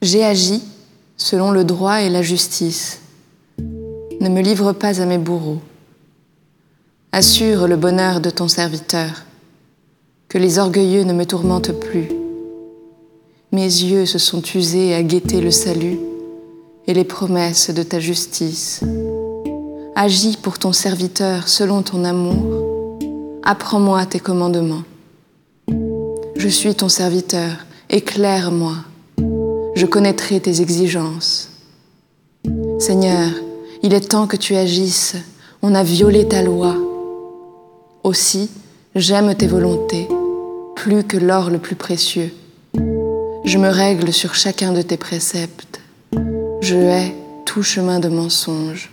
J'ai agi selon le droit et la justice. Ne me livre pas à mes bourreaux. Assure le bonheur de ton serviteur, que les orgueilleux ne me tourmentent plus. Mes yeux se sont usés à guetter le salut et les promesses de ta justice. Agis pour ton serviteur selon ton amour. Apprends-moi tes commandements. Je suis ton serviteur, éclaire-moi je connaîtrai tes exigences. Seigneur, il est temps que tu agisses, on a violé ta loi. Aussi, j'aime tes volontés, plus que l'or le plus précieux. Je me règle sur chacun de tes préceptes. Je hais tout chemin de mensonge.